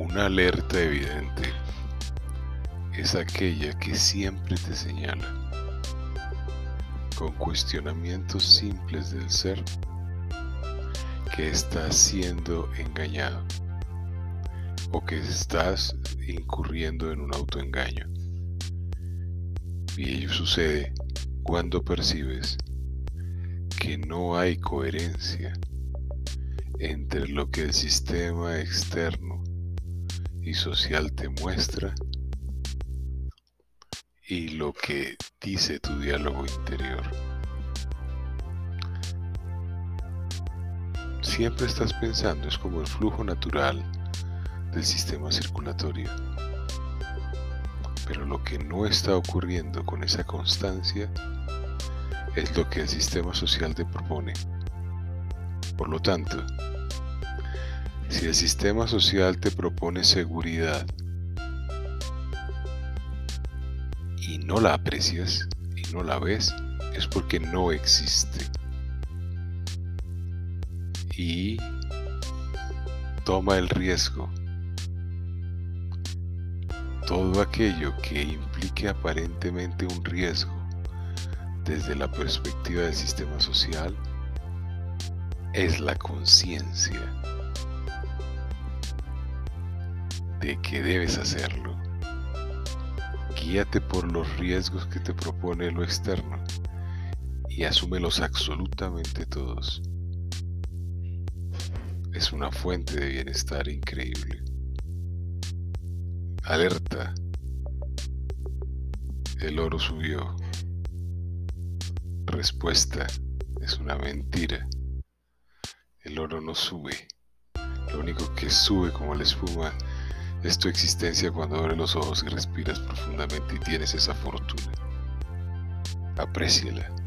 Una alerta evidente. Es aquella que siempre te señala. Con cuestionamientos simples del ser que estás siendo engañado. O que estás incurriendo en un autoengaño. Y ello sucede cuando percibes que no hay coherencia entre lo que el sistema externo y social te muestra y lo que dice tu diálogo interior. Siempre estás pensando, es como el flujo natural del sistema circulatorio. Pero lo que no está ocurriendo con esa constancia es lo que el sistema social te propone. Por lo tanto, si el sistema social te propone seguridad y no la aprecias y no la ves, es porque no existe. Y toma el riesgo. Todo aquello que implique aparentemente un riesgo desde la perspectiva del sistema social es la conciencia de que debes hacerlo. Guíate por los riesgos que te propone lo externo y asúmelos absolutamente todos. Es una fuente de bienestar increíble. Alerta. El oro subió. Respuesta. Es una mentira. El oro no sube. Lo único que sube como la espuma es tu existencia cuando abres los ojos y respiras profundamente y tienes esa fortuna. Apréciala.